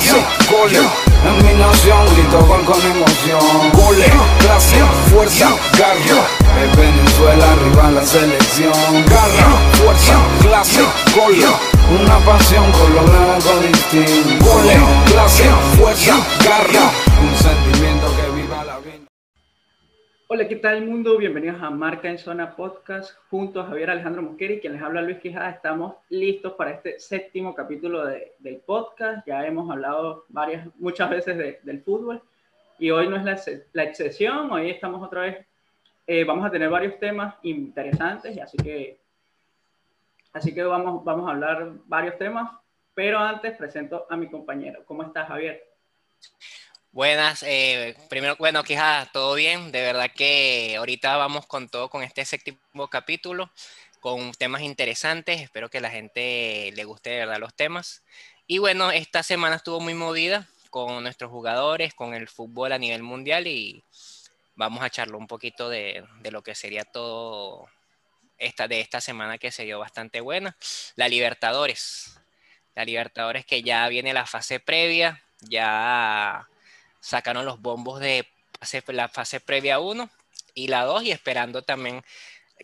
clase. En mi nación grito gol con emoción. Goles, clase, fuerza, garra. Es Venezuela arriba la selección. Garra, fuerza, clase, goles. Una pasión con lo blanco distinto. Goles, clase, fuerza, garra. Un sentimiento Hola, ¿qué tal mundo? Bienvenidos a Marca en Zona Podcast junto a Javier Alejandro Mosqueri, quien les habla Luis Quijada. Estamos listos para este séptimo capítulo de- del podcast. Ya hemos hablado varias, muchas veces de- del fútbol y hoy no es la, la excepción. Hoy estamos otra vez, eh, vamos a tener varios temas interesantes así que, así que vamos, vamos a hablar varios temas. Pero antes presento a mi compañero. ¿Cómo estás, Javier? Buenas, eh, primero, bueno, Quijada, todo bien, de verdad que ahorita vamos con todo con este séptimo capítulo, con temas interesantes, espero que la gente le guste de verdad los temas. Y bueno, esta semana estuvo muy movida con nuestros jugadores, con el fútbol a nivel mundial y vamos a charlar un poquito de, de lo que sería todo esta, de esta semana que se dio bastante buena. La Libertadores, la Libertadores que ya viene la fase previa, ya sacaron los bombos de la fase previa 1 y la 2 y esperando también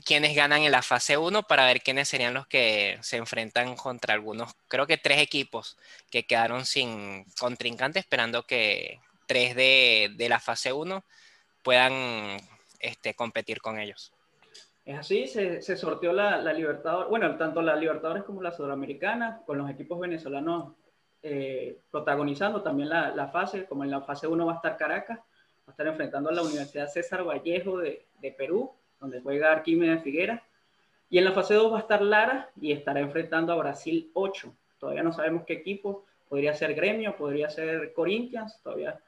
quienes ganan en la fase 1 para ver quiénes serían los que se enfrentan contra algunos, creo que tres equipos que quedaron sin contrincante esperando que tres de, de la fase 1 puedan este, competir con ellos. Es así, se, se sorteó la, la Libertadores, bueno, tanto la Libertadores como la Sudamericana, con los equipos venezolanos eh, protagonizando también la, fase, como en la fase 1 va a estar Caracas, va a estar enfrentando a la Universidad César Vallejo de, de Perú, donde juega Arquímedes Figuera, y en la fase 2 va a estar Lara y estará enfrentando a Brasil 8. Todavía no sabemos qué equipo, podría ser Gremio, podría ser Corinthians, todavía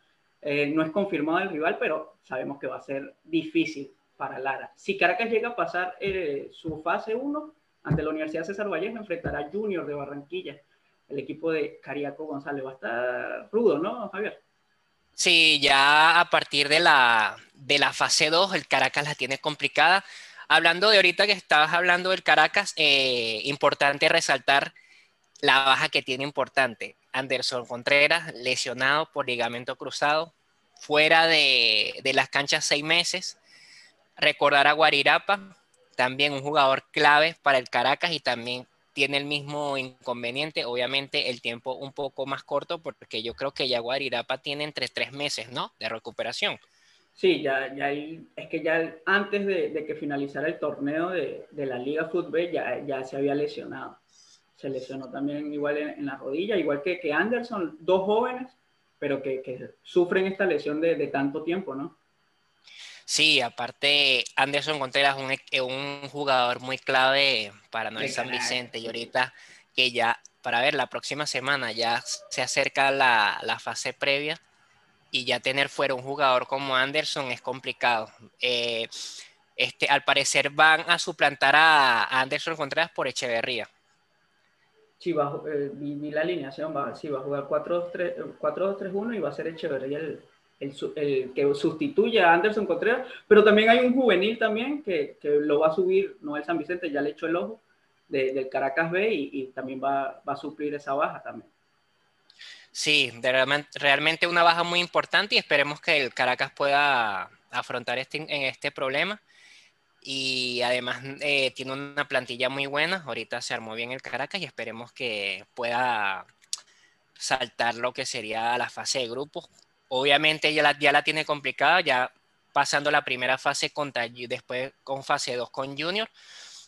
eh, no es confirmado el rival, pero sabemos que va a ser difícil para Lara. Si Caracas llega a pasar eh, su fase 1 ante la Universidad César Vallejo, enfrentará Junior de Barranquilla, el equipo de Cariaco González. Va a estar rudo, ¿no, Javier? Sí, ya a partir de la, de la fase 2, el Caracas la tiene complicada. Hablando de ahorita que estabas hablando del Caracas, eh, importante resaltar la baja que tiene importante. Anderson Contreras, lesionado por ligamento cruzado, fuera de, de las canchas seis meses. Recordar a Guarirapa, también un jugador clave para el Caracas y también tiene el mismo inconveniente, obviamente el tiempo un poco más corto, porque yo creo que ya Guarirapa tiene entre tres meses, ¿no? De recuperación. Sí, ya, ya es que ya antes de, que finalizara el torneo de, de la Liga Fútbol ya, ya se había lesionado. Se lesionó también igual en, la rodilla, igual que, que Anderson, dos jóvenes, pero que, que sufren esta lesión de tanto tiempo, ¿no? Sí, aparte Anderson Contreras es un, un jugador muy clave para Noel San Vicente y ahorita que ya, para ver, la próxima semana ya se acerca la, la fase previa y ya tener fuera un jugador como Anderson es complicado. Eh, este, al parecer van a suplantar a Anderson Contreras por Echeverría. Sí, va, eh, vi, vi la alineación, va, sí, va a jugar 4-2-3 4-2-3-1 y va a ser Echeverría el, el, el que sustituye a Anderson Contreras, pero también hay un juvenil también que, que lo va a subir Noel San Vicente, ya le echó el ojo, de- del Caracas B y, y también va, va a suplir esa baja también. Sí, realmente, realmente una baja muy importante y esperemos que el Caracas pueda afrontar este, este problema. Y además eh, tiene una plantilla muy buena. Ahorita se armó bien el Caracas y esperemos que pueda saltar lo que sería la fase de grupos. Obviamente ya la, ya la tiene complicada, ya pasando la primera fase contra, después con fase 2 con Junior,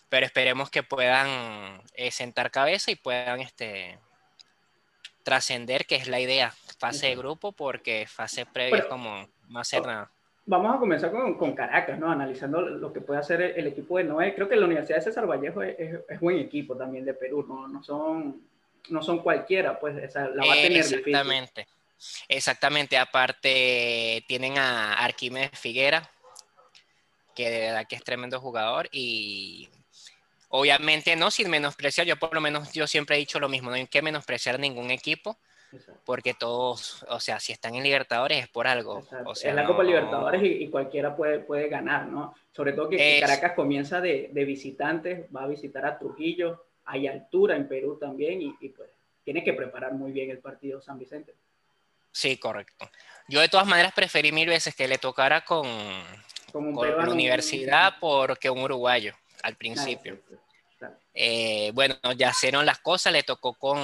pero esperemos que puedan eh, sentar cabeza y puedan este, trascender, que es la idea, fase de grupo, porque fase previa es como no hacer nada. Vamos a comenzar con, con Caracas, ¿no? Analizando lo que puede hacer el, el equipo de Noé. Creo que la Universidad de César Vallejo es, es, es buen equipo también de Perú, no, no, son, no son cualquiera, pues esa, la va a tener difícil. Exactamente. Aparte tienen a Arquímedes Figuera, que de verdad que es tremendo jugador y obviamente no sin menospreciar, yo por lo menos yo siempre he dicho lo mismo, no hay que menospreciar ningún equipo, porque todos, o sea, si están en Libertadores es por algo. Exacto. O sea, es la Copa no- Libertadores y, y cualquiera puede, puede ganar, ¿no? Sobre todo que, que Es- Caracas comienza de, de visitantes, va a visitar a Trujillo, hay altura en Perú también y, y, pues tiene que preparar muy bien el partido San Vicente. Sí, correcto. Yo de todas maneras preferí mil veces que le tocara con, con la universidad porque un uruguayo al principio. Eh, bueno, ya hicieron las cosas, le tocó con,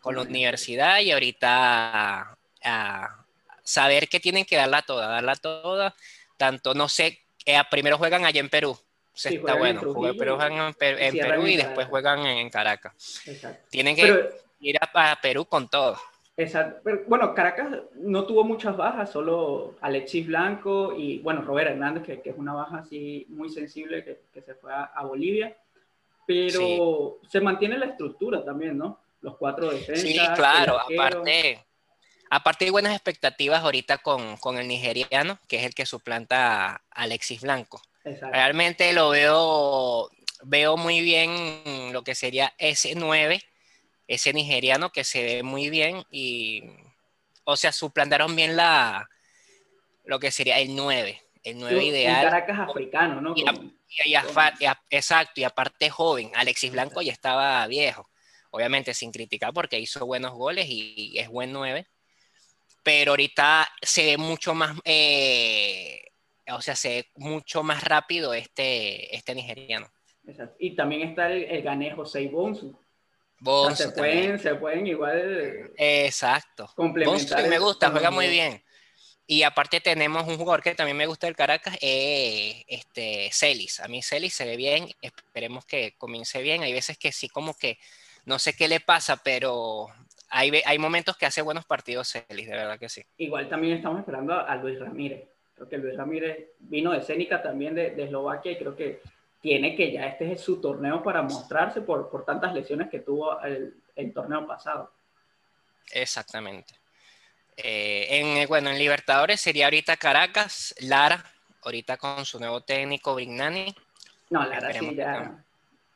con la universidad y ahorita a, saber que tienen que darla toda, darla toda. Tanto, no sé, eh, primero juegan allá en Perú. está bueno, pero juegan en, Perú y después juegan en Caracas. Tienen que ir a, Perú con todo. Exacto. Pero, bueno, Caracas no tuvo muchas bajas, solo Alexis Blanco y, bueno, Robert Hernández, que, que es una baja así muy sensible que, que se fue a, Bolivia. Pero se mantiene la estructura también, ¿no? Los cuatro defensas. Sí, claro, aparte, aparte hay buenas expectativas ahorita con, con, el nigeriano, que es el que suplanta a Alexis Blanco. Realmente lo veo, veo muy bien lo que sería ese 9 ese nigeriano que se ve muy bien y, o sea, suplantaron bien la, lo que sería el 9, el 9 ideal. Caracas africano, ¿no? exacto, y aparte joven, Alexis Blanco ya estaba viejo, obviamente sin criticar porque hizo buenos goles y, es buen 9, pero ahorita se ve mucho más, eh, o sea, se ve mucho más rápido este, este nigeriano. Exacto. Y también está el, el ganejo Bonsu se, pueden, se pueden igual. Exacto. Complementar. me gusta, juega muy bien. Y aparte tenemos un jugador que también me gusta del Caracas, eh, este, Celis. A mí Celis se ve bien, esperemos que comience bien. Hay veces que sí como que no sé qué le pasa, pero hay, hay momentos que hace buenos partidos Celis, de verdad que sí. Igual también estamos esperando a Luis Ramírez. Creo que Luis Ramírez vino de Cénica también de, de Eslovaquia y creo que tiene que ya este es su torneo para mostrarse por, por tantas lesiones que tuvo el, el torneo pasado. Exactamente. Eh, en, bueno, en Libertadores sería ahorita Caracas, Lara, ahorita con su nuevo técnico Brignani. No, Lara sí, ya.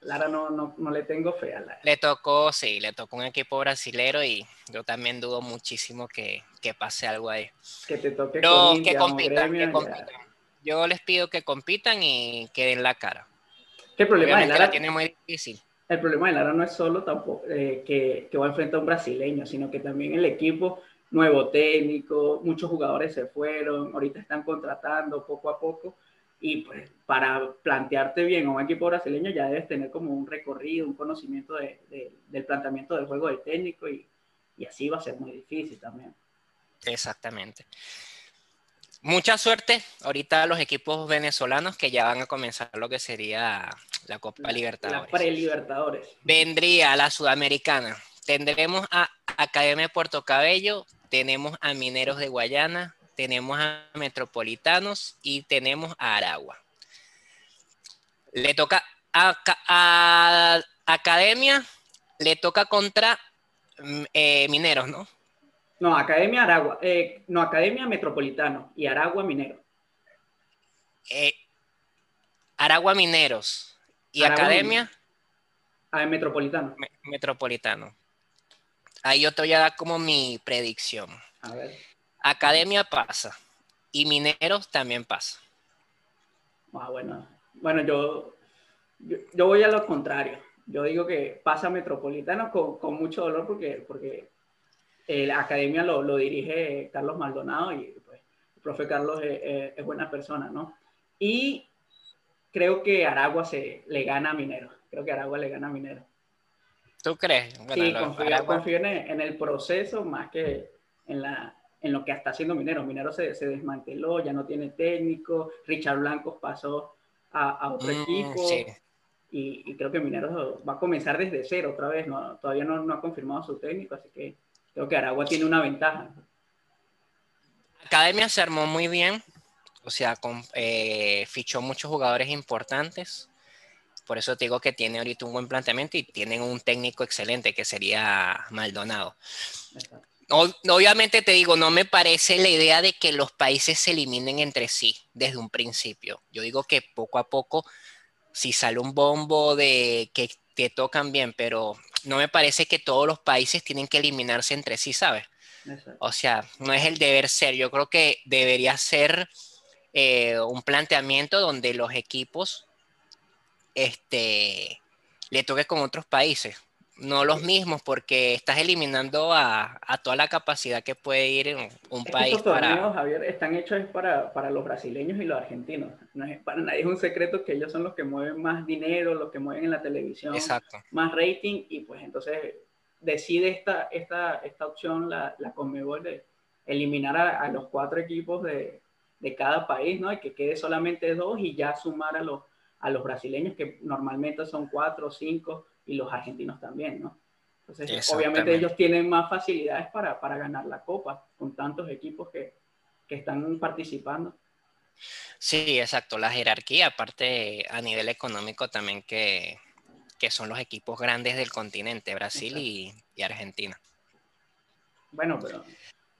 Lara no, no, no, le tengo fe a Lara. Le tocó, sí, le tocó un equipo brasilero y yo también dudo muchísimo que, que pase algo ahí. Que te toque que compitan, que compitan. Yo les pido que compitan y queden la cara. ¿Qué problema de Lara tiene muy difícil. El problema de Lara no es solo tampoco, eh, que, que, va a enfrentar a un brasileño, sino que también el equipo, nuevo técnico, muchos jugadores se fueron, ahorita están contratando poco a poco. Y pues para plantearte bien a un equipo brasileño ya debes tener como un recorrido, un conocimiento de, del planteamiento del juego del técnico y, y así va a ser muy difícil también. Exactamente. Mucha suerte ahorita a los equipos venezolanos que ya van a comenzar lo que sería la Copa Libertadores. La pre-Libertadores. Vendría la Sudamericana. Tendremos a Academia Puerto Cabello, tenemos a Mineros de Guayana, tenemos a Metropolitanos y tenemos a Aragua. Le toca a, a Academia, le toca contra mm, eh, Mineros, ¿no? No, Academia Aragua. Eh, no, Academia Metropolitano y Aragua Minero. Eh, Aragua Mineros. ¿Y Academia? Ah, Metropolitano. metropolitano. Ahí yo te voy a dar como mi predicción. A ver. Academia pasa. Y Mineros también pasa. Ah, bueno. Bueno, yo, yo, voy a lo contrario. Yo digo que pasa Metropolitano con, con mucho dolor porque, porque la academia lo, lo, dirige Carlos Maldonado y pues, el profe Carlos es, buena persona, ¿no? Y creo que Aragua se, le gana a Minero. Creo que Aragua le gana a Minero. ¿Tú crees? sí, confío, en, el proceso más que en, la, en lo que está haciendo Minero. Minero se, se desmanteló, ya no tiene técnico. Richard Blancos pasó a, a otro mm, equipo. Y, y, creo que Minero va a comenzar desde cero otra vez. No, todavía no, no ha confirmado su técnico, así que Creo que Aragua tiene una ventaja. Academia se armó muy bien, o sea, eh, fichó muchos jugadores importantes. Por eso te digo que tiene ahorita un buen planteamiento y tienen un técnico excelente que sería Maldonado. Obviamente te digo, no me parece la idea de que los países se eliminen entre sí desde un principio. Yo digo que poco a poco, si sale un bombo de que te tocan bien, pero no me parece que todos los países tienen que eliminarse entre sí, ¿sabes? O sea, no es el deber ser. Yo creo que debería ser eh, un planteamiento donde los equipos este, le toquen con otros países. No los mismos porque estás eliminando a, toda la capacidad que puede ir en un país estos torneos, Javier, están hechos para, para, los brasileños y los argentinos. No es, para nadie es un secreto que ellos son los que mueven más dinero, los que mueven en la televisión, más rating y pues entonces decide esta, esta, esta opción la, la Conmebol de eliminar a, los cuatro equipos de, de, cada país, ¿no? Y que quede solamente dos y ya sumar a los, a los brasileños que normalmente son cuatro o cinco y los argentinos también, ¿no? Entonces, obviamente ellos tienen más facilidades para, para, ganar la copa con tantos equipos que, que están participando. Sí, exacto. La jerarquía, aparte a nivel económico también que, que son los equipos grandes del continente, Brasil y, y, Argentina. Bueno, pero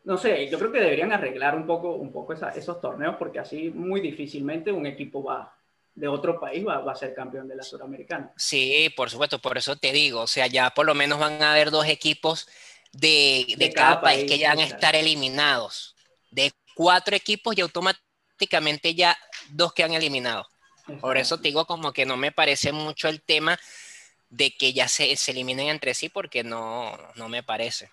no sé, yo creo que deberían arreglar un poco, un poco esos torneos porque así muy difícilmente un equipo va, de otro país va, a ser campeón de la Suramericana. Sí, por supuesto, por eso te digo, o sea, ya por lo menos van a haber dos equipos de, cada, país, que ya van a estar eliminados. De cuatro equipos y automáticamente ya dos que han eliminado. Por eso te digo como que no me parece mucho el tema de que ya se, se eliminen entre sí porque no, no me parece.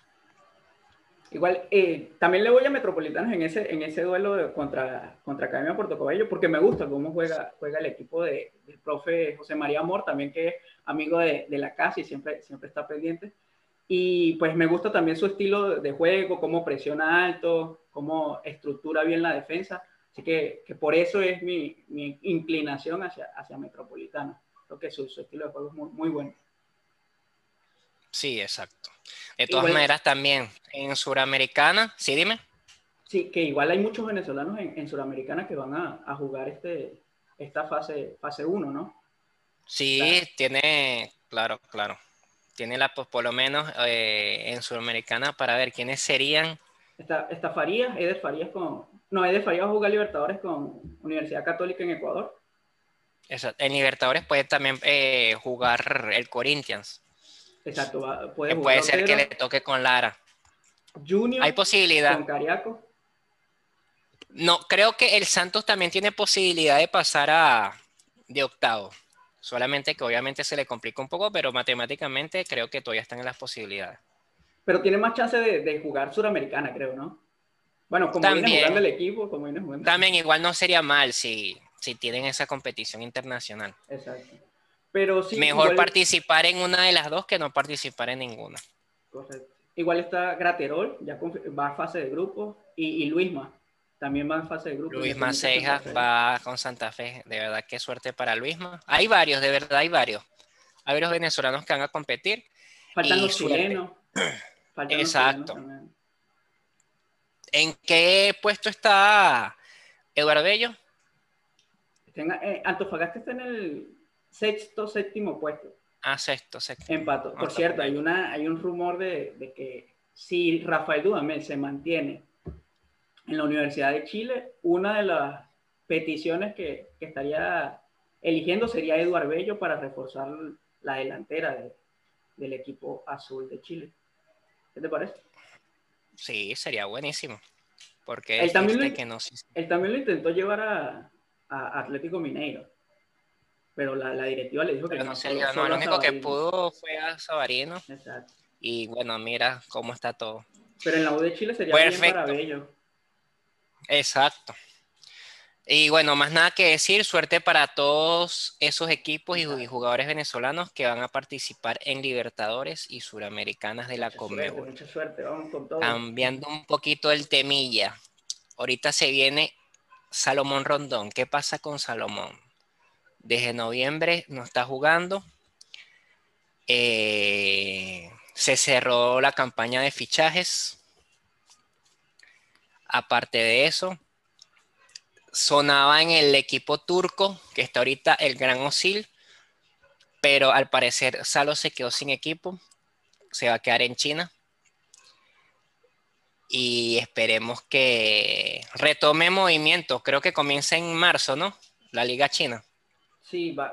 Igual, eh, también le voy a Metropolitanos en ese, en ese duelo contra, contra Academia Puerto Cabello, porque me gusta cómo juega, juega el equipo de, del profe José María Amor, también que es amigo de, de, la casa y siempre, siempre está pendiente. Y pues me gusta también su estilo de juego, cómo presiona alto, cómo estructura bien la defensa. Así que, que por eso es mi, mi, inclinación hacia, hacia Metropolitano. Creo que su, su estilo de juego es muy, muy bueno. Sí, exacto. De todas maneras, también en Suramericana, sí, dime. Sí, que igual hay muchos venezolanos en, en Suramericana que van a, jugar este, esta fase, fase 1, ¿no? Sí, tiene, claro, claro. Tiene la, pues, por lo menos eh, en Suramericana para ver quiénes serían. Está, está Farías, Eder Farías con. No, Eder Farías va a jugar Libertadores con Universidad Católica en Ecuador. Exacto. En Libertadores puede también eh, jugar el Corinthians. Exacto, puede, puede ser que le toque con Lara. Junior. Hay posibilidad. Con Cariaco. No, creo que el Santos también tiene posibilidad de pasar a de octavo. Solamente que obviamente se le complica un poco, pero matemáticamente creo que todavía están en las posibilidades. Pero tiene más chance de, jugar Suramericana, creo, ¿no? Bueno, como viene jugando el equipo, como viene jugando. También igual no sería mal si, si tienen esa competición internacional. Exacto. Pero Mejor participar en una de las dos que no participar en ninguna. Correcto. Igual está Graterol, ya va a fase de grupo, y, Luisma también va a fase de grupo. Luisma Ceja va con Santa Fe, de verdad, qué suerte para Luisma. Hay varios, de verdad, hay varios. Hay varios venezolanos que van a competir. Faltan los chilenos. Exacto. ¿En qué puesto está Eduardo Bello? Eh, Antofagasta está en el sexto, séptimo puesto. Ah, sexto, sexto. Empato. Por cierto, hay, una, hay un rumor de, de que si Rafael Dudamel se mantiene en la Universidad de Chile, una de las peticiones que, que estaría eligiendo sería Eduard Bello para reforzar la delantera de, del equipo azul de Chile. ¿Qué te parece? Sí, sería buenísimo. Porque él también, lo, que no, él también lo intentó llevar a, a Atlético Mineiro pero la, la directiva le dijo que no. no, no lo único que pudo fue a Sabarino. Exacto. Y bueno, mira cómo está todo. Pero en la U de Chile sería Perfecto. bien para Bello. Exacto. Y bueno, más nada que decir, suerte para todos esos equipos y jugadores venezolanos que van a participar en Libertadores y Suramericanas de la Conmebol. Mucha suerte, vamos con todo. Cambiando un poquito el temilla. Ahorita se viene Salomón Rondón. ¿Qué pasa con Salomón? Desde noviembre no está jugando. Eh, se cerró la campaña de fichajes. Aparte de eso, sonaba en el equipo turco, que está ahorita el Gran Osil, pero al parecer Salo se quedó sin equipo, se va a quedar en China. Y esperemos que retome movimiento. Creo que comienza en marzo, ¿no? La Liga China. Sí, va,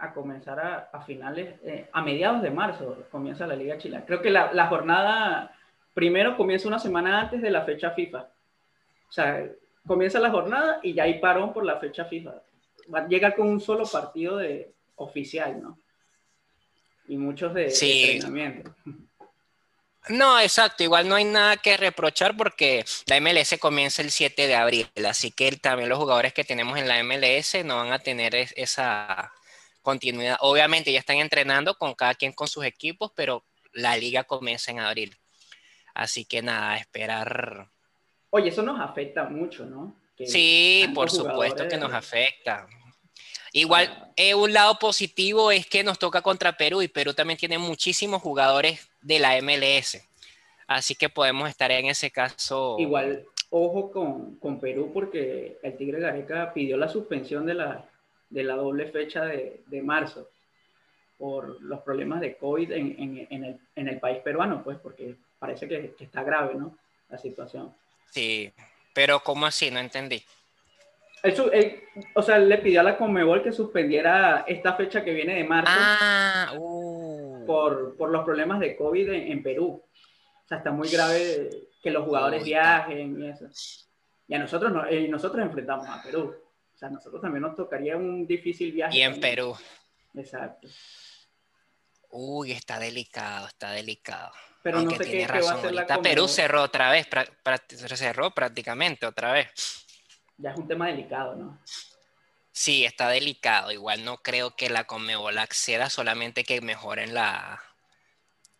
a comenzar a, finales, eh, a mediados de marzo comienza la Liga Chilena. Creo que la, jornada primero comienza una semana antes de la fecha FIFA. O sea, comienza la jornada y ya hay parón por la fecha FIFA. Va, llega con un solo partido de, oficial, ¿no? y muchos de, entrenamiento. No, exacto. Igual no hay nada que reprochar porque la MLS comienza el 7 de abril. Así que también los jugadores que tenemos en la MLS no van a tener esa continuidad. Obviamente ya están entrenando con cada quien con sus equipos, pero la liga comienza en abril. Así que nada, esperar. Oye, eso nos afecta mucho, ¿no? sí, por supuesto que nos afecta. Igual, eh, un lado positivo es que nos toca contra Perú y Perú también tiene muchísimos jugadores de la MLS. Así que podemos estar en ese caso. Igual, ojo con, Perú porque el Tigre Gareca pidió la suspensión de la, de la doble fecha de, marzo por los problemas de COVID en, el, país peruano, pues porque parece que, que está grave, ¿no? La situación. Sí, pero ¿cómo así? No entendí o sea, le pidió a la Conmebol que suspendiera esta fecha que viene de marzo ah, uh. por, los problemas de COVID en, Perú. O sea, está muy grave que los jugadores viajen y eso. Y a nosotros, no, y nosotros enfrentamos a Perú. O sea, a nosotros también nos tocaría un difícil viaje. Y en Perú. Exacto. Uy, está delicado, está delicado. Pero no sé qué, va a hacer la Perú cerró otra vez, cerró prácticamente otra vez ya es un tema delicado, ¿no? Sí, está delicado. Igual no creo que la Conmebol acceda solamente que mejoren la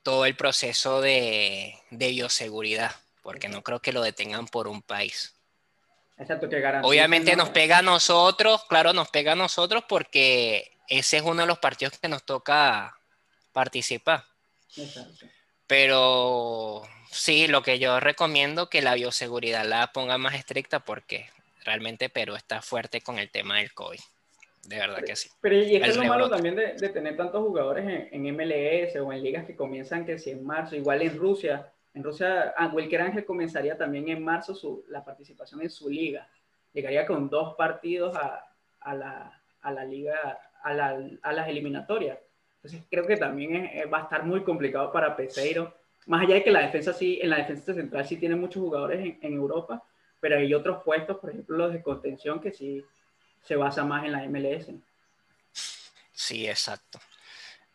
todo el proceso de, bioseguridad, porque no creo que lo detengan por un país. Exacto, que Obviamente nos pega a nosotros, claro, nos pega a nosotros porque ese es uno de los partidos que nos toca participar. Exacto. Pero sí, lo que yo recomiendo que la bioseguridad la ponga más estricta porque realmente Perú está fuerte con el tema del COVID. De verdad que sí. Pero y es lo malo también de, tener tantos jugadores en, MLS o en ligas que comienzan que si en marzo, igual en Rusia. En Rusia, ah, Wilker Ángel comenzaría también en marzo su, la participación en su liga. Llegaría con dos partidos a, a, la, a la, liga, a, la, a, las eliminatorias. Entonces creo que también va a estar muy complicado para Peseiro. Más allá de que la defensa sí, en la defensa central sí tiene muchos jugadores en, en Europa, pero hay otros puestos, por ejemplo los de contención, que sí se basa más en la MLS. Sí, exacto.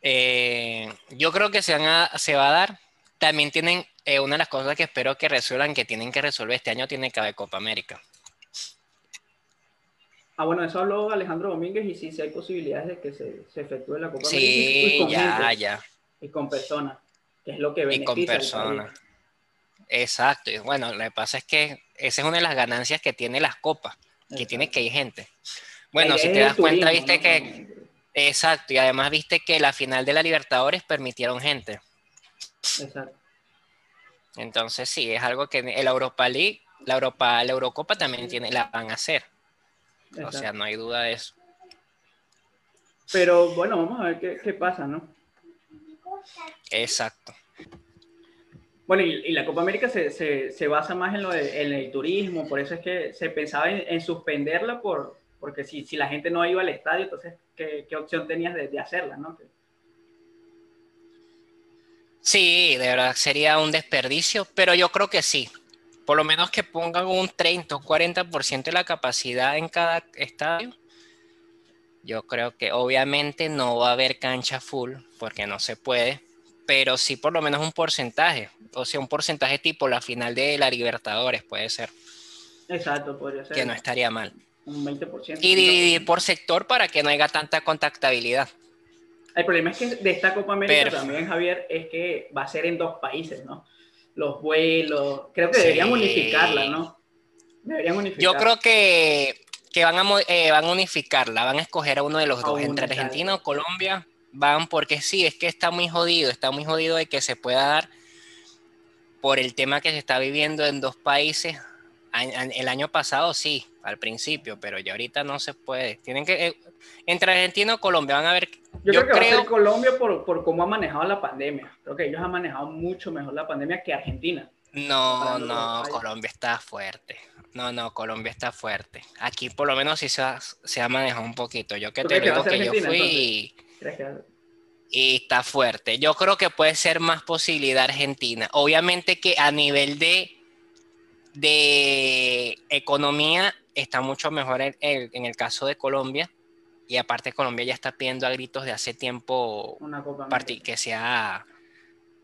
Eh, yo creo que se, van se va a dar. También tienen eh, una de las cosas que espero que resuelvan, que tienen que resolver este año, tiene que haber Copa América. Ah, bueno, eso habló Alejandro Domínguez y sí, sí hay posibilidades de que se, se efectúe la Copa América. Sí, ya, ya. Y con personas, que es lo que beneficia. Y con personas. Exacto. Y bueno, lo que pasa es que esa es una de las ganancias que tiene las copas, que tiene que ir gente. Bueno, si te das cuenta, viste que... Exacto, y además viste que la final de la Libertadores permitieron gente. Exacto. Entonces sí, es algo que el Europa League, la Europa, la Eurocopa también tiene, la van a hacer. O sea, no hay duda de eso. Pero bueno, vamos a ver qué, qué pasa, ¿no? Exacto. Bueno, y, la Copa América se, se, basa más en, lo en el turismo, por eso es que se pensaba en, suspenderla, por, porque si, si, la gente no iba al estadio, entonces, ¿qué, qué opción tenías de, de, hacerla? ¿no? Sí, de verdad sería un desperdicio, pero yo creo que sí. Por lo menos que pongan un 30 o 40% de la capacidad en cada estadio. Yo creo que obviamente no va a haber cancha full, porque no se puede, pero sí por lo menos un porcentaje, o sea, un porcentaje tipo la final de la Libertadores puede ser. Exacto, podría ser. Que no estaría mal. Un 20%. Y dividir por sector para que no haya tanta contactabilidad. El problema es que de esta Copa América también, Javier, es que va a ser en dos países, ¿no? Los vuelos, creo que deberían unificarla, ¿no? Deberían unificarla. Yo creo que, que van, a, eh, van a unificarla, van a escoger a uno de los dos, entre Argentina o Colombia van porque sí, es que está muy jodido, está muy jodido de que se pueda dar por el tema que se está viviendo en dos países. El año pasado sí, al principio, pero ya ahorita no se puede. Tienen que, eh, entre Argentina o Colombia, van a ver. Yo, creo que va a ser Colombia por, por cómo ha manejado la pandemia. Creo que ellos han manejado mucho mejor la pandemia que Argentina. No, no, Colombia está fuerte. No, no, Colombia está fuerte. Aquí por lo menos sí se ha, se ha manejado un poquito. Yo que te digo que yo fui y está fuerte. Yo creo que puede ser más posibilidad Argentina. Obviamente que a nivel de, de economía está mucho mejor en el, caso de Colombia, Y aparte Colombia ya está pidiendo a gritos de hace tiempo Una Copa que sea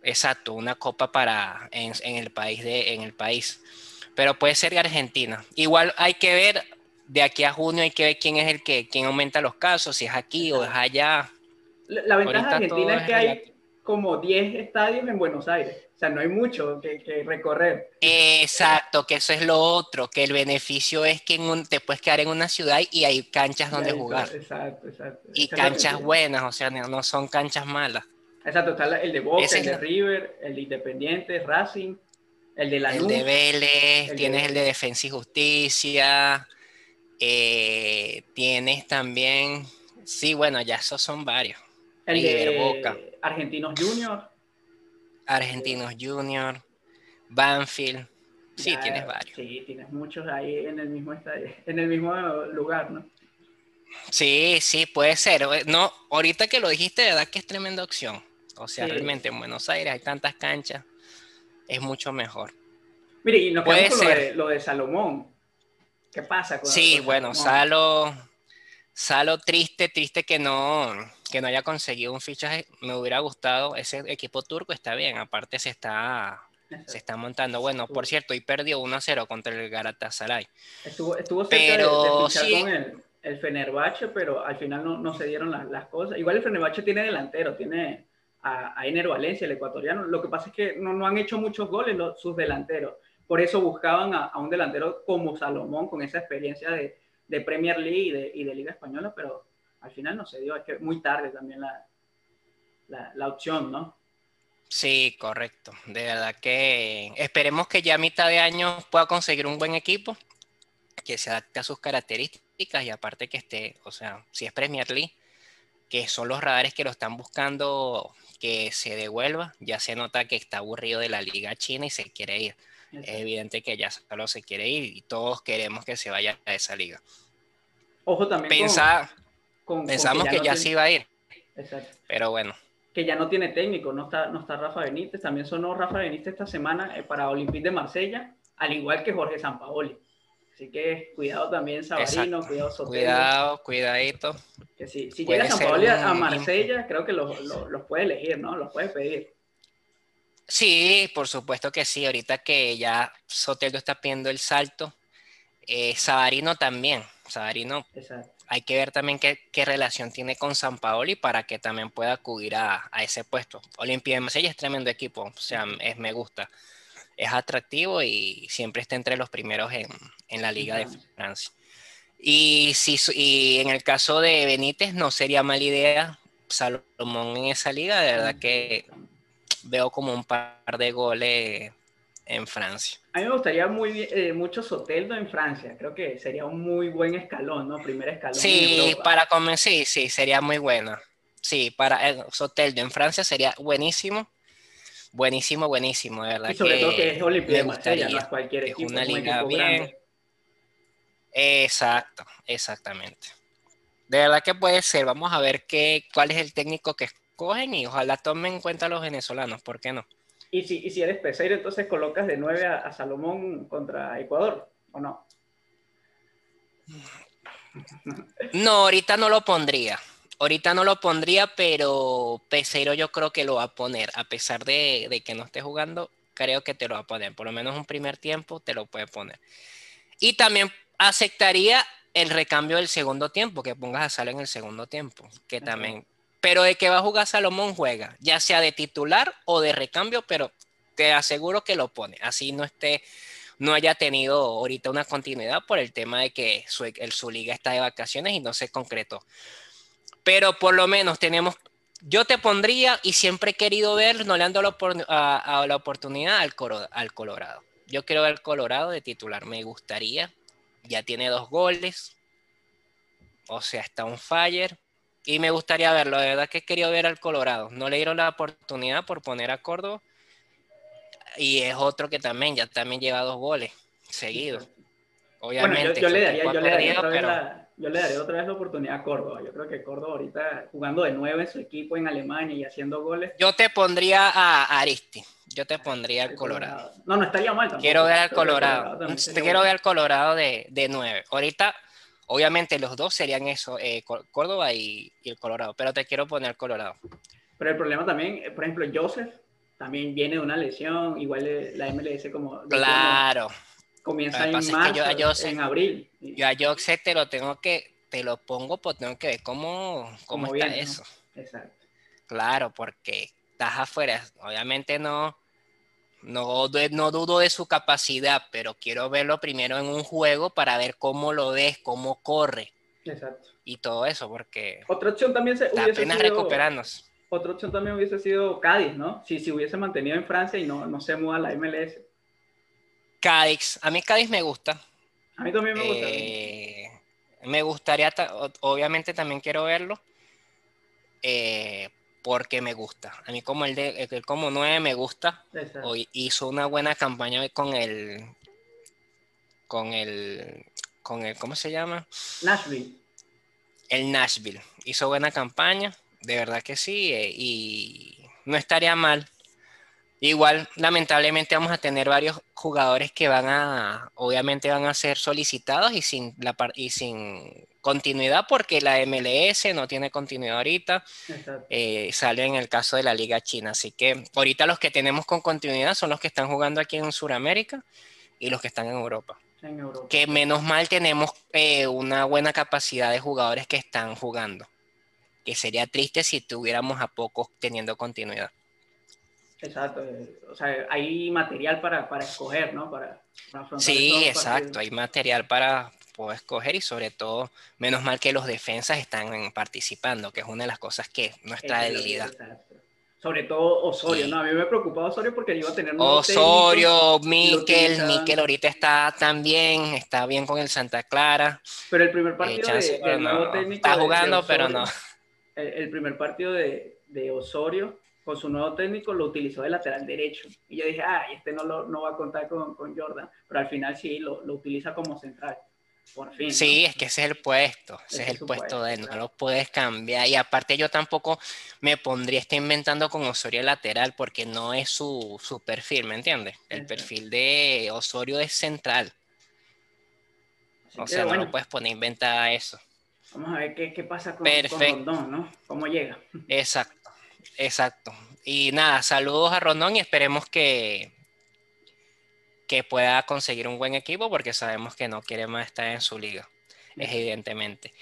exacto, una copa para en, en el país de en el país. Pero puede ser Argentina. Igual hay que ver de aquí a junio hay que ver quién es el que quién aumenta los casos, si es aquí o es allá. La, la ventaja de Argentina es que hay relativo. como 10 estadios en Buenos Aires. O sea, no hay mucho que, que recorrer. Exacto, que eso es lo otro, que el beneficio es que en un- te puedes quedar en una ciudad y hay canchas donde jugar. Exacto, exacto. Y la canchas buenas, o sea, no no son canchas malas. Exacto, está la- el de Boca, Ese el de River, el de Independiente, Racing, el de El Lanús. de Vélez, el tienes de- el de Defensa y Justicia, eh, tienes también, sí, bueno, ya esos son varios. River, Boca. Argentinos Juniors. Argentinos Junior, Banfield, sí, Ya, tienes varios. Sí, tienes muchos ahí en el mismo estadio, en el mismo lugar, ¿no? Sí, sí, puede ser. No, ahorita que lo dijiste, de verdad que es tremenda opción. O sea, Sí. realmente en Buenos Aires hay tantas canchas, es mucho mejor. Mire, y nos Puede quedamos con lo ser. de, lo de Salomón. ¿Qué pasa con Sí, con bueno, Salomón? Salo, Salo triste, triste que no, que no haya conseguido un fichaje. Me hubiera gustado, ese equipo turco está bien, aparte se está, se está montando. Bueno, por cierto, y perdió 1 a 0 contra el Galatasaray. Estuvo, estuvo cerca de- Pero de, fichar sí. con el, el Fenerbahce, pero al final no, no se dieron las, las cosas. Igual el Fenerbahce tiene delantero, tiene a, a Ener Valencia, el ecuatoriano. Lo que pasa es que no, no han hecho muchos goles los- sus delanteros. Por eso buscaban a, a un delantero como Salomón, con esa experiencia de, de Premier League y de, y de Liga Española, pero al final no se dio. Es que muy tarde también la, la, la opción, ¿no? Sí, correcto. De verdad que esperemos que ya a mitad de año pueda conseguir un buen equipo que se adapte a sus características y aparte que esté, o sea, si es Premier League, que son los radares que lo están buscando que se devuelva, ya se nota que está aburrido de la liga china y se quiere ir. Es evidente que ya solo se quiere ir y todos queremos que se vaya a esa liga. Ojo también con- Pensa- con, con pensamos que no ya tiene- se iba a ir, Exacto. pero bueno, que ya no tiene técnico, no está, no está Rafa Benítez. También sonó Rafa Benítez esta semana eh, para Olympique de Marsella, al igual que Jorge Sampaoli. Así que cuidado también Sabarino, Exacto. cuidado Sotelo. cuidado, cuidadito. Que si, llega Sampaoli a, un- a Marsella, creo que los, los, los puede elegir, ¿no? Los puede pedir. Sí, por supuesto que sí. Ahorita que ya Soteldo está pidiendo el salto, eh, Sabarino también. Sabarino, Exacto. Hay que ver también qué, qué relación tiene con San Paoli para que también pueda acudir a, a ese puesto. Olimpia de Marsella es tremendo equipo, o sea, es, me gusta. Es atractivo y siempre está entre los primeros en, en la Liga de. Francia. Y, si, y en el caso de Benítez, no sería mala idea Salomón en esa liga, de verdad que veo como un par de goles en Francia. A mí me gustaría muy eh, mucho Soteldo en Francia. Creo que sería un muy buen escalón, ¿no? Primer escalón. Sí, para comenzar, sí, sí, sería muy buena. Sí, para el Soteldo en Francia sería buenísimo. Buenísimo, buenísimo, de verdad. Y sobre todo que es de Marsella, no gustaría. es cualquier equipo. una es un liga equipo bien. grande. Exacto, exactamente. De verdad que puede ser. Vamos a ver qué, cuál es el técnico que escogen y ojalá tomen en cuenta a los venezolanos, ¿por qué no? Y si, y si eres peseiro, entonces colocas de 9 a, a Salomón contra Ecuador, ¿o no? No, ahorita no lo pondría. Ahorita no lo pondría, pero Peseiro yo creo que lo va a poner. A pesar de, de que no esté jugando, creo que te lo va a poner. Por lo menos un primer tiempo te lo puede poner. Y también aceptaría el recambio del segundo tiempo, que pongas a Salo en el segundo tiempo, que también. Pero de que va a jugar Salomón juega, ya sea de titular o de recambio, pero te aseguro que lo pone. Así no esté, no haya tenido ahorita una continuidad por el tema de que su, el, su liga está de vacaciones y no se concretó. Pero por lo menos tenemos, yo te pondría y siempre he querido ver, no le ando la, a, la oportunidad al Colorado. Yo quiero ver Colorado de titular, me gustaría. Ya tiene dos goles, o sea, está un fire. Y me gustaría verlo, de verdad que he querido ver al Colorado. No le dieron la oportunidad por poner a Córdoba. Y es otro que también, ya también lleva dos goles seguidos. Bueno, Obviamente. yo, yo le daría, yo le daría perdido, otra vez pero- la, yo le daría otra vez la oportunidad a Córdoba. Yo creo que Córdoba ahorita jugando de nueve en su equipo en Alemania y haciendo goles. Yo te pondría a Aristi. Yo te pondría al Colorado. No, no estaría mal tampoco. Quiero ver al Colorado. sería quiero ver al Colorado de, de 9. Ahorita, Obviamente los dos serían eso, eh, Córdoba y, el Colorado, pero te quiero poner Colorado. Pero el problema también, eh, por ejemplo, Joseph también viene de una lesión, igual la MLS como... Claro. Comienza en marzo, en abril. Yo a Joseph te lo tengo que, te lo pongo, pues tengo que ver cómo, cómo, está eso. Exacto. Claro, porque estás afuera, obviamente no no, no dudo de su capacidad, pero quiero verlo primero en un juego para ver cómo lo ves, cómo corre. Exacto. Y todo eso, porque. Otra opción también se, hubiese apenas sido, recuperarnos. Otra opción también hubiese sido Cádiz, ¿no? Si se hubiese mantenido en Francia y no, no se muda a la MLS. Cádiz, a mí Cádiz me gusta. A mí también me gusta. Eh, me gustaría, obviamente también quiero verlo. Eh, porque me gusta. A mí como el de el como 9 me gusta. Hoy hizo una buena campaña con el con el con el ¿cómo se llama? Nashville. El Nashville. Hizo buena campaña, de verdad que sí, eh, y no estaría mal. Igual, lamentablemente vamos a tener varios jugadores que van a, obviamente van a ser solicitados y sin, la, y sin continuidad porque la MLS no tiene continuidad ahorita. Eh, sale en el caso de la Liga China. Así que ahorita los que tenemos con continuidad son los que están jugando aquí en Sudamérica y los que están en Europa. Que menos mal tenemos eh, una buena capacidad de jugadores que están jugando. Que sería triste si tuviéramos a pocos teniendo continuidad. Exacto, o sea, hay material para, para escoger, ¿no? Para, sí, exacto, hay material para, puedo escoger y sobre todo, menos mal que los defensas están participando, que es una de las cosas que nuestra debilidad. Sobre todo Osorio, ¿no? A mí me preocupaba Osorio porque iba a tener... Osorio, Miquel, Miquel ahorita está también, está bien con el Santa Clara. Pero el primer partido de, nuevo técnico... Está jugando, pero no. El, primer partido de, de, Osorio con su nuevo técnico lo utilizó de lateral derecho. Y yo dije, ah, este no, lo, no va a contar con, con Jordan, pero al final sí, lo, lo utiliza como central. Sí, es que ese es el puesto, ese, es el puesto, de él, no lo puedes cambiar. Y aparte yo tampoco me pondría, está inventando con Osorio lateral porque no es su, perfil, ¿me entiendes? El perfil de Osorio es central. o sea, no lo puedes poner inventar eso. Vamos a ver qué, pasa con, Rondón, ¿no? ¿Cómo llega? Exacto, exacto. Y nada, saludos a Rondón y esperemos que, que pueda conseguir un buen equipo porque sabemos que no quiere más estar en su liga, evidentemente.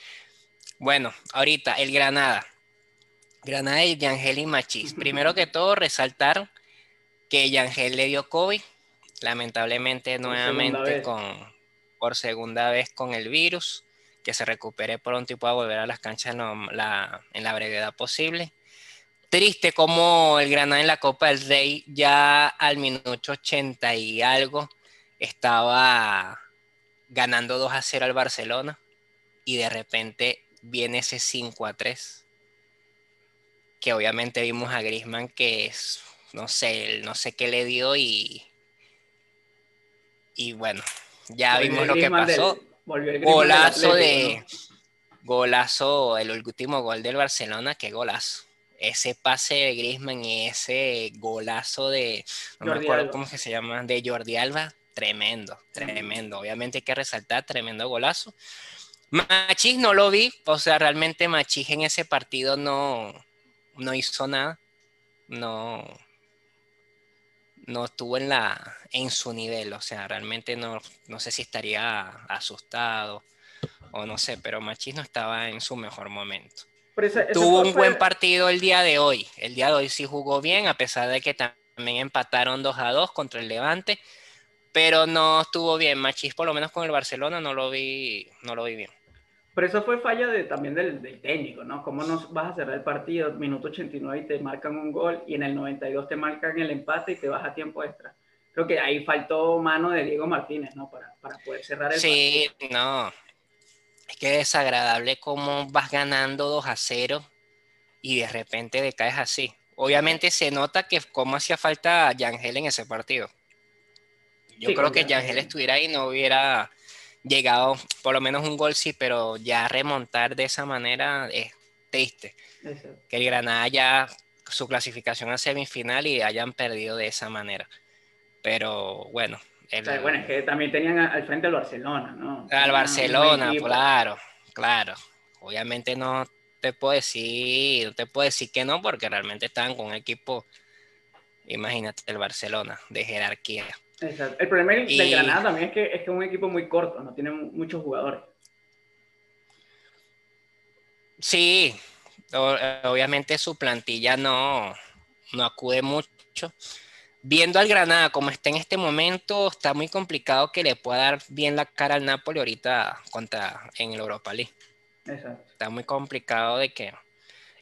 Bueno, ahorita el Granada. Granada y Yangel y Machis. Primero que todo, resaltar que Yangel le dio COVID, lamentablemente nuevamente con, por segunda vez con el virus, que se recupere pronto y pueda volver a las canchas en la, en la brevedad posible triste como el Granada en la Copa del Rey ya al minuto 80 y algo estaba ganando 2 a 0 al Barcelona y de repente viene ese 5 a 3 que obviamente vimos a Griezmann que es, no sé, no sé qué le dio y y bueno, ya vimos lo que pasó. golazo de golazo, el último gol del Barcelona, qué golazo ese pase de Griezmann y ese golazo de, no me acuerdo cómo se llama, de Jordi Alba, tremendo, tremendo. Obviamente hay que resaltar, tremendo golazo. Machis no lo vi, o sea, realmente Machis en ese partido no, no hizo nada, no, no estuvo en, la, en su nivel, o sea, realmente no, no sé si estaría asustado o no sé, pero Machis no estaba en su mejor momento. Tuvo un buen partido el día de hoy. El día de hoy sí jugó bien, a pesar de que también empataron 2 a 2 contra el Levante, pero no estuvo bien. Machís, por lo menos con el Barcelona, no lo vi, no lo vi bien. Pero eso fue falla de, también del, técnico, ¿no? ¿Cómo no vas a cerrar el partido, minuto 89 y te marcan un gol y en el 92 te marcan el empate y te vas a tiempo extra? Creo que ahí faltó mano de Diego Martínez, ¿no? Para, para poder cerrar el sí, partido. Sí, no es que es desagradable cómo vas ganando 2 a 0 y de repente decaes así. Obviamente se nota que cómo hacía falta Yangel en ese partido. Yo creo que Yangel estuviera ahí no hubiera llegado por lo menos un gol sí, pero ya remontar de esa manera es triste. Que el Granada ya su clasificación a semifinal y hayan perdido de esa manera. Pero bueno, bueno, es que también tenían al frente al Barcelona, ¿no? Al Barcelona, claro, claro. Obviamente no te puedo decir, no te puedo decir que no, porque realmente estaban con un equipo, imagínate, el Barcelona, de jerarquía. Exacto. El problema del Granada también es que, es que es un equipo muy corto, no tiene muchos jugadores. Sí, obviamente su plantilla no, no acude mucho. Viendo al Granada como está en este momento, está muy complicado que le pueda dar bien la cara al Napoli ahorita contra, en el Europa League. Está muy complicado de que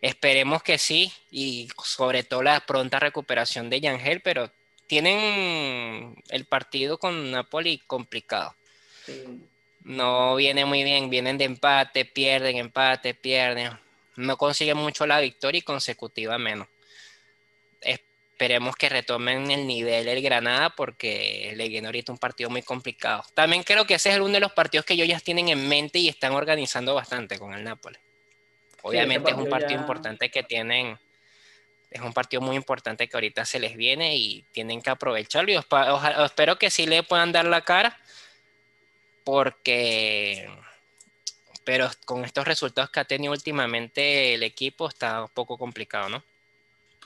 esperemos que sí y sobre todo la pronta recuperación de Yangel, pero tienen el partido con Napoli complicado. No viene muy bien, vienen de empate, pierden, empate, pierden. No consiguen mucho la victoria y consecutiva menos. Esperemos que retomen el nivel el Granada porque le viene ahorita un partido muy complicado. También creo que ese es uno de los partidos que ellos ya tienen en mente y están organizando bastante con el Napoli. Obviamente es un partido importante que tienen, es un partido muy importante que ahorita se les viene y tienen que aprovecharlo. Y espero que sí le puedan dar la cara porque pero con estos resultados que ha tenido últimamente el equipo está un poco complicado, ¿no?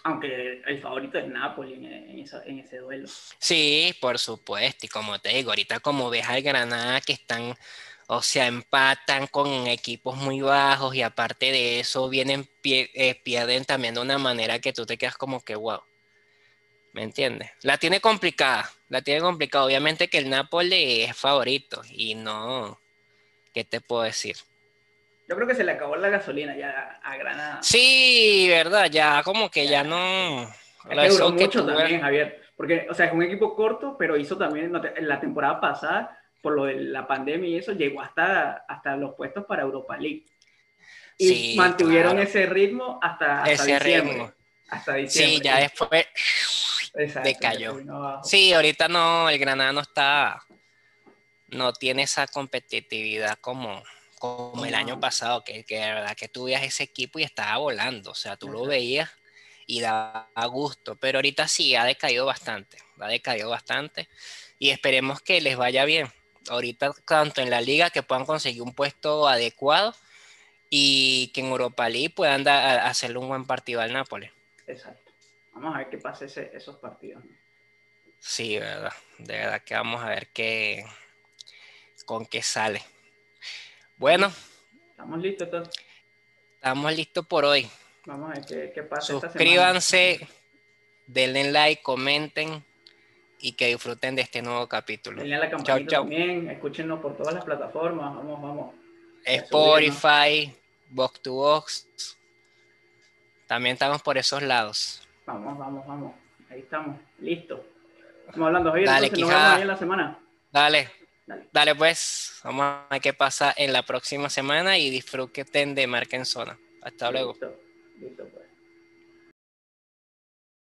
Aunque el favorito es Napoli en, ese duelo. Sí, por supuesto. Y como te digo, ahorita como ves al Granada que están, o sea, empatan con equipos muy bajos y aparte de eso vienen, eh, pierden también de una manera que tú te quedas como que wow. ¿Me entiendes? La tiene complicada, la tiene complicada. Obviamente que el Napoli es favorito y no, ¿qué te puedo decir? Yo creo que se le acabó la gasolina ya a Granada. Sí, verdad, ya como que ya, no. Es que mucho también, Javier. Porque, o sea, es un equipo corto, pero hizo también en la temporada pasada, por lo de la pandemia y eso, llegó hasta, hasta los puestos para Europa League. Y mantuvieron ese ritmo hasta, hasta ese diciembre. Ritmo. Hasta diciembre. Sí, ya después decayó. Sí, ahorita no, el Granada no está, no tiene esa competitividad como, como el año pasado, que, que de verdad que tú veías ese equipo y estaba volando, o sea, tú lo veías y daba gusto, pero ahorita sí ha decaído bastante, ha decaído bastante y esperemos que les vaya bien. Ahorita tanto en la liga que puedan conseguir un puesto adecuado y que en Europa League puedan hacerle un buen partido al Nápoles. Exacto. Vamos a ver qué pasa esos partidos. Sí, verdad. De verdad que vamos a ver qué con qué sale. Bueno. Estamos listos entonces. Estamos listos por hoy. Vamos a ver qué, pasa. Suscríbanse, denle like, comenten y que disfruten de este nuevo capítulo. Denle a la campanita también, escúchenos por todas las plataformas. Vamos, vamos. Spotify, Box to Box. También estamos por esos lados. Vamos, vamos, vamos. Ahí estamos, listo. Estamos hablando hoy, Dale, entonces nos vemos ahí en la semana. Dale. Dale. pues, vamos a ver qué pasa en la próxima semana y disfruten de Marca en Zona. Hasta luego. Listo, pues.